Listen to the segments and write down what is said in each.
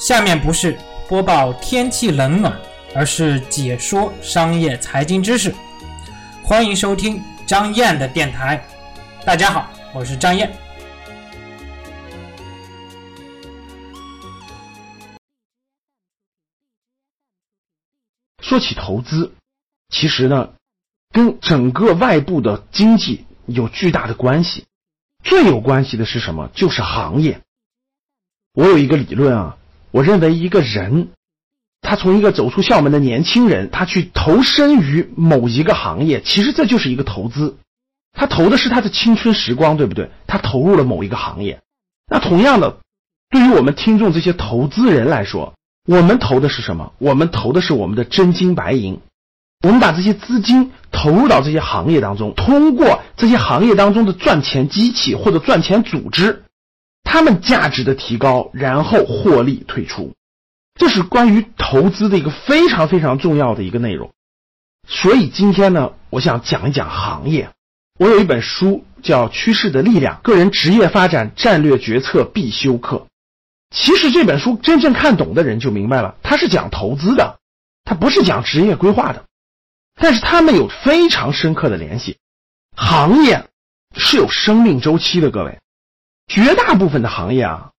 下面不是播报天气冷暖，而是解说商业财经知识。欢迎收听张燕的电台。大家好，我是张燕。说起投资，其实呢，跟整个外部的经济有巨大的关系。最有关系的是什么？就是行业。我有一个理论啊，我认为一个人，他从一个走出校门的年轻人，他去投身于某一个行业，其实这就是一个投资。他投的是他的青春时光，对不对？他投入了某一个行业。那同样的，对于我们听众这些投资人来说，我们投的是什么？我们投的是我们的真金白银。我们把这些资金投入到这些行业当中，通过这些行业当中的赚钱机器或者赚钱组织，他们价值的提高，然后获利退出，这是关于投资的一个非常非常重要的一个内容。所以今天呢，我想讲一讲行业。我有一本书叫《趋势的力量：个人职业发展战略决策必修课》。其实这本书真正看懂的人就明白了，它是讲投资的，它不是讲职业规划的。但是它们有非常深刻的联系。行业是有生命周期的，各位，绝大部分的行业啊，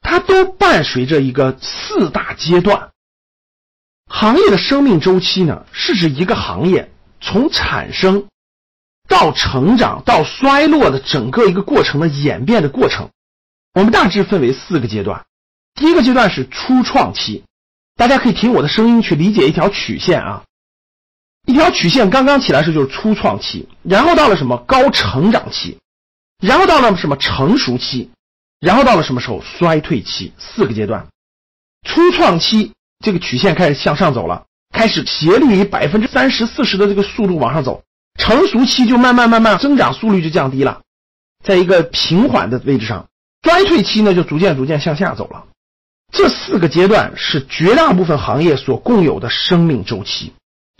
它都伴随着一个四大阶段。行业的生命周期呢，是指一个行业从产生到成长到衰落的整个一个过程的演变的过程。我们大致分为四个阶段。第一个阶段是初创期，大家可以听我的声音去理解一条曲线啊。一条曲线刚刚起来时候就是初创期，然后到了什么高成长期，然后到了什么成熟期，然后到了什么时候衰退期，四个阶段。初创期这个曲线开始向上走了，开始斜率以百分之三十四十的这个速度往上走，成熟期就慢慢慢慢增长速率就降低了，在一个平缓的位置上，衰退期呢就逐渐逐渐向下走了。这四个阶段是绝大部分行业所共有的生命周期。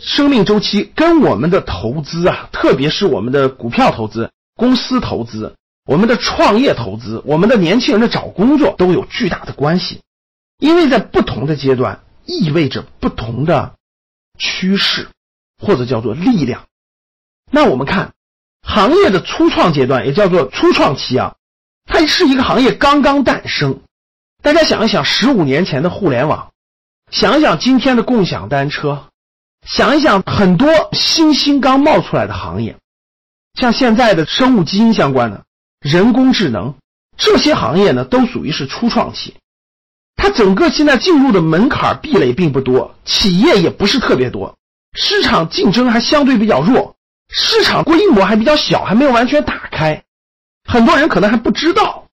生命周期跟我们的投资啊，特别是我们的股票投资、公司投资、我们的创业投资、我们的年轻人的找工作都有巨大的关系，因为在不同的阶段意味着不同的趋势或者叫做力量。那我们看行业的初创阶段，也叫做初创期啊，它是一个行业刚刚诞生。大家想一想，十五年前的互联网，想一想今天的共享单车。想一想，很多新兴刚冒出来的行业，像现在的生物基因相关的、人工智能这些行业呢，都属于是初创期。它整个现在进入的门槛壁垒并不多，企业也不是特别多，市场竞争还相对比较弱，市场规模还比较小，还没有完全打开，很多人可能还不知道，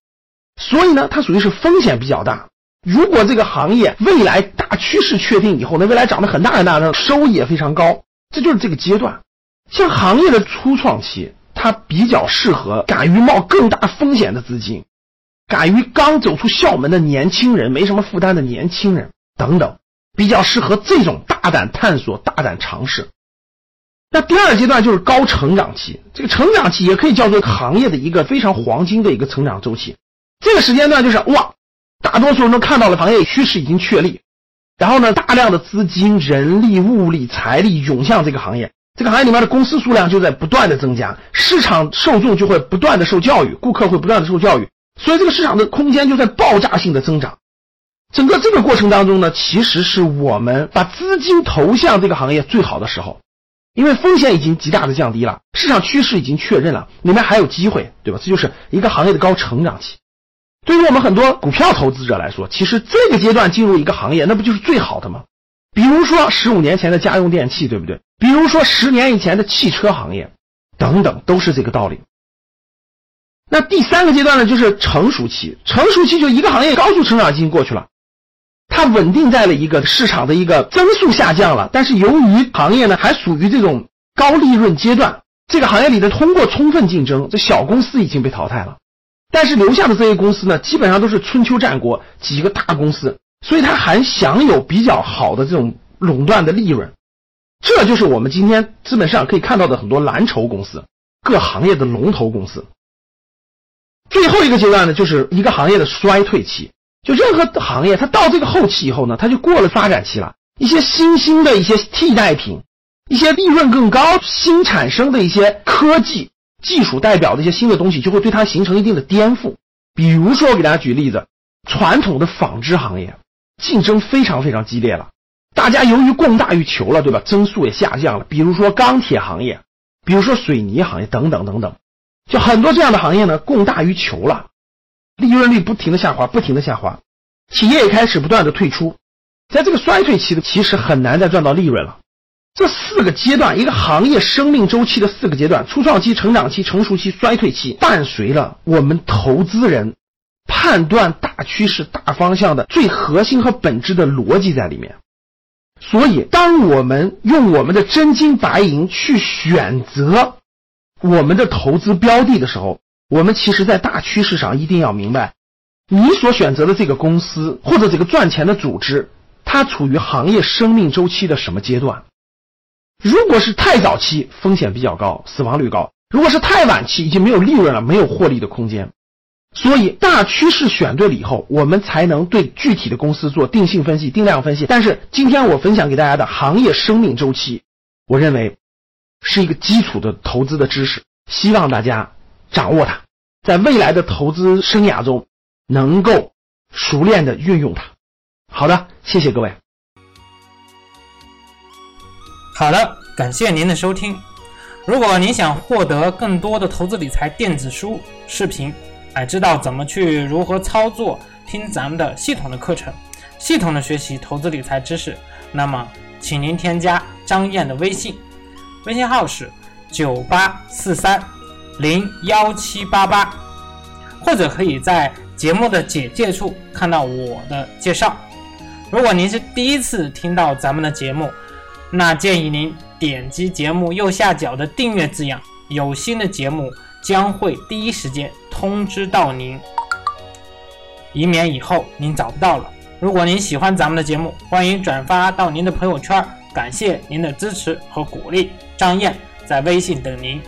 所以呢，它属于是风险比较大。如果这个行业未来大趋势确定以后，那未来涨得很大很大，的收益也非常高，这就是这个阶段。像行业的初创期，它比较适合敢于冒更大风险的资金，敢于刚走出校门的年轻人，没什么负担的年轻人等等，比较适合这种大胆探索、大胆尝试。那第二阶段就是高成长期，这个成长期也可以叫做行业的一个非常黄金的一个成长周期。这个时间段就是哇。大多数人都看到了行业趋势已经确立，然后呢，大量的资金、人力、物力、财力涌向这个行业，这个行业里面的公司数量就在不断的增加，市场受众就会不断的受教育，顾客会不断的受教育，所以这个市场的空间就在爆炸性的增长。整个这个过程当中呢，其实是我们把资金投向这个行业最好的时候，因为风险已经极大的降低了，市场趋势已经确认了，里面还有机会，对吧？这就是一个行业的高成长期。对于我们很多股票投资者来说，其实这个阶段进入一个行业，那不就是最好的吗？比如说十五年前的家用电器，对不对？比如说十年以前的汽车行业，等等，都是这个道理。那第三个阶段呢，就是成熟期。成熟期就一个行业高速成长已经过去了，它稳定在了一个市场的一个增速下降了，但是由于行业呢还属于这种高利润阶段，这个行业里的通过充分竞争，这小公司已经被淘汰了。但是留下的这些公司呢，基本上都是春秋战国几个大公司，所以它还享有比较好的这种垄断的利润。这就是我们今天资本市场可以看到的很多蓝筹公司，各行业的龙头公司。最后一个阶段呢，就是一个行业的衰退期。就任何行业，它到这个后期以后呢，它就过了发展期了。一些新兴的一些替代品，一些利润更高、新产生的一些科技技术代表的一些新的东西，就会对它形成一定的颠覆。比如说，我给大家举例子，传统的纺织行业竞争非常非常激烈了，大家由于供大于求了，对吧？增速也下降了。比如说钢铁行业，比如说水泥行业等等等等，就很多这样的行业呢，供大于求了。利润率不停的下滑，不停的下滑，企业也开始不断的退出，在这个衰退期的，其实很难再赚到利润了。这四个阶段，一个行业生命周期的四个阶段：初创期、成长期、成熟期、衰退期，伴随了我们投资人判断大趋势、大方向的最核心和本质的逻辑在里面。所以，当我们用我们的真金白银去选择我们的投资标的的时候，我们其实，在大趋势上一定要明白，你所选择的这个公司或者这个赚钱的组织，它处于行业生命周期的什么阶段？如果是太早期，风险比较高，死亡率高；如果是太晚期，已经没有利润了，没有获利的空间。所以，大趋势选对了以后，我们才能对具体的公司做定性分析、定量分析。但是，今天我分享给大家的行业生命周期，我认为是一个基础的投资的知识，希望大家。掌握它，在未来的投资生涯中，能够熟练的运用它。好的，谢谢各位。好的，感谢您的收听。如果您想获得更多的投资理财电子书、视频，哎，知道怎么去如何操作，听咱们的系统的课程，系统的学习投资理财知识，那么，请您添加张燕的微信，微信号是九八四三。零幺七八八，或者可以在节目的简介处看到我的介绍。如果您是第一次听到咱们的节目，那建议您点击节目右下角的订阅字样，有新的节目将会第一时间通知到您，以免以后您找不到了。如果您喜欢咱们的节目，欢迎转发到您的朋友圈。感谢您的支持和鼓励，张燕在微信等您。